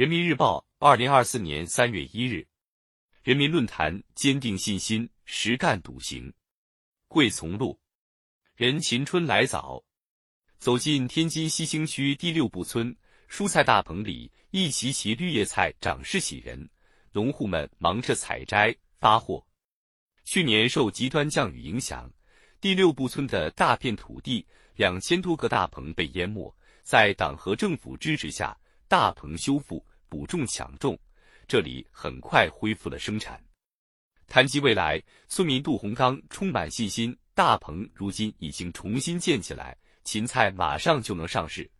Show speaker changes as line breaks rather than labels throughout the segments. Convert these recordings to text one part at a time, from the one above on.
人民日报，二零二四年三月一日。人民论坛：坚定信心，实干笃行。桂从路，人秦春来早，走进天津西兴区第六部村蔬菜大棚里，一齐齐绿叶菜长势喜人，农户们忙着采摘发货。去年受极端降雨影响，第六部村的大片土地，两千多个大棚被淹没，在党和政府支持下，大棚修复。补种抢种，这里很快恢复了生产。谈及未来，村民杜洪刚充满信心。大棚如今已经重新建起来，芹菜马上就能上市。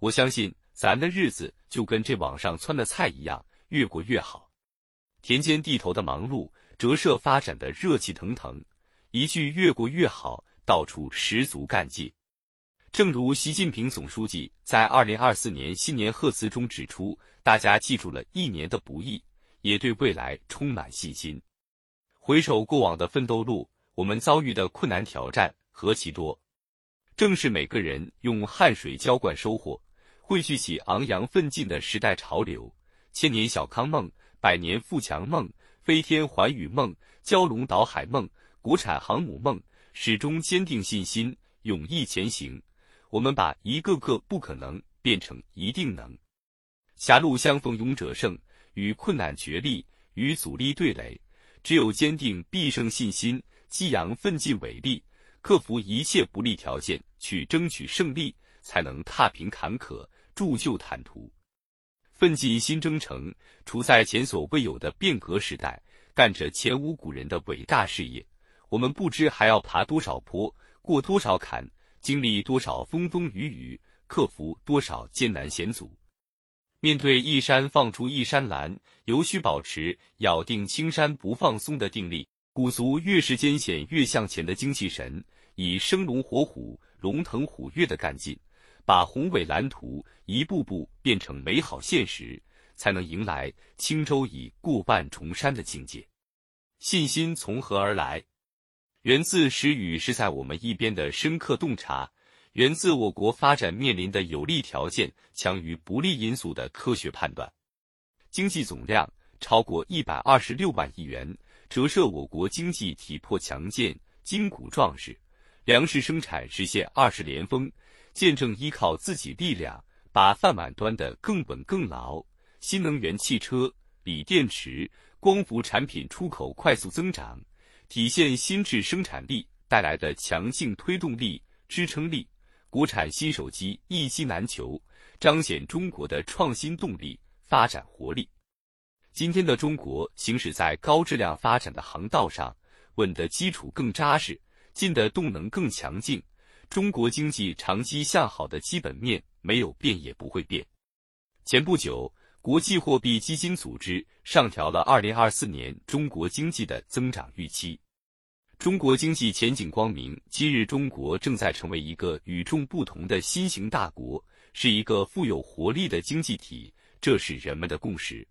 我相信咱的日子就跟这网上窜的菜一样，越过越好。田间地头的忙碌，折射发展的热气腾腾。一句“越过越好”，道出十足干劲。正如习近平总书记在二零二四年新年贺词中指出，大家记住了一年的不易，也对未来充满信心。回首过往的奋斗路，我们遭遇的困难挑战何其多，正是每个人用汗水浇灌收获，汇聚起昂扬奋进的时代潮流。千年小康梦、百年富强梦、飞天环宇梦、蛟龙岛海梦、国产航母梦，始终坚定信心，勇毅前行。我们把一个个不可能变成一定能，狭路相逢勇者胜，与困难决力，与阻力对垒。只有坚定必胜信心，激扬奋进伟力，克服一切不利条件，去争取胜利，才能踏平坎坷，铸就坦途。奋进新征程，处在前所未有的变革时代，干着前无古人的伟大事业。我们不知还要爬多少坡，过多少坎。经历多少风风雨雨，克服多少艰难险阻，面对一山放出一山拦，尤需保持咬定青山不放松的定力，鼓足越是艰险越向前的精气神，以生龙活虎、龙腾虎跃的干劲，把宏伟蓝图一步步变成美好现实，才能迎来轻舟已过万重山的境界。信心从何而来？源自时雨是在我们一边的深刻洞察，源自我国发展面临的有利条件强于不利因素的科学判断。经济总量超过一百二十六万亿元，折射我国经济体魄强健、筋骨壮实。粮食生产实现二十连丰，见证依靠自己力量把饭碗端得更稳更牢。新能源汽车、锂电池、光伏产品出口快速增长。体现新质生产力带来的强劲推动力、支撑力，国产新手机一机难求，彰显中国的创新动力、发展活力。今天的中国行驶在高质量发展的航道上，稳的基础更扎实，进的动能更强劲。中国经济长期向好的基本面没有变也不会变。前不久，国际货币基金组织上调了2024年中国经济的增长预期。中国经济前景光明。今日中国正在成为一个与众不同的新型大国，是一个富有活力的经济体，这是人们的共识。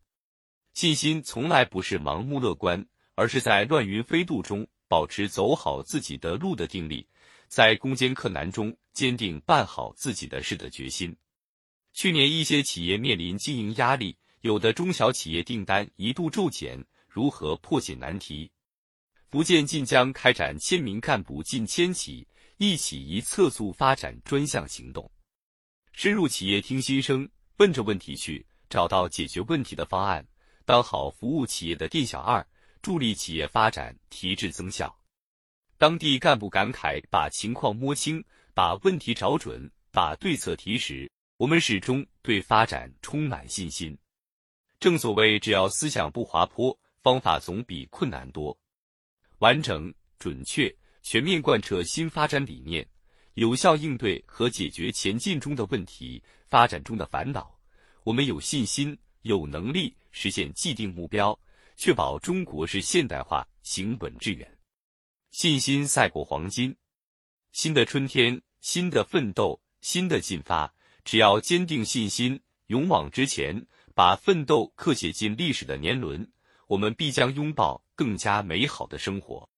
信心从来不是盲目乐观，而是在乱云飞渡中保持走好自己的路的定力，在攻坚克难中坚定办好自己的事的决心。去年，一些企业面临经营压力，有的中小企业订单一度骤减，如何破解难题？福建晋江开展千名干部近千起，一起一测速发展专项行动，深入企业听心声，奔着问题去，找到解决问题的方案，当好服务企业的店小二，助力企业发展提质增效。当地干部感慨：把情况摸清，把问题找准，把对策提实。我们始终对发展充满信心。正所谓，只要思想不滑坡，方法总比困难多。完整、准确、全面贯彻新发展理念，有效应对和解决前进中的问题、发展中的烦恼。我们有信心、有能力实现既定目标，确保中国式现代化行稳致远。信心赛过黄金。新的春天，新的奋斗，新的进发。只要坚定信心，勇往直前，把奋斗刻写进历史的年轮，我们必将拥抱更加美好的生活。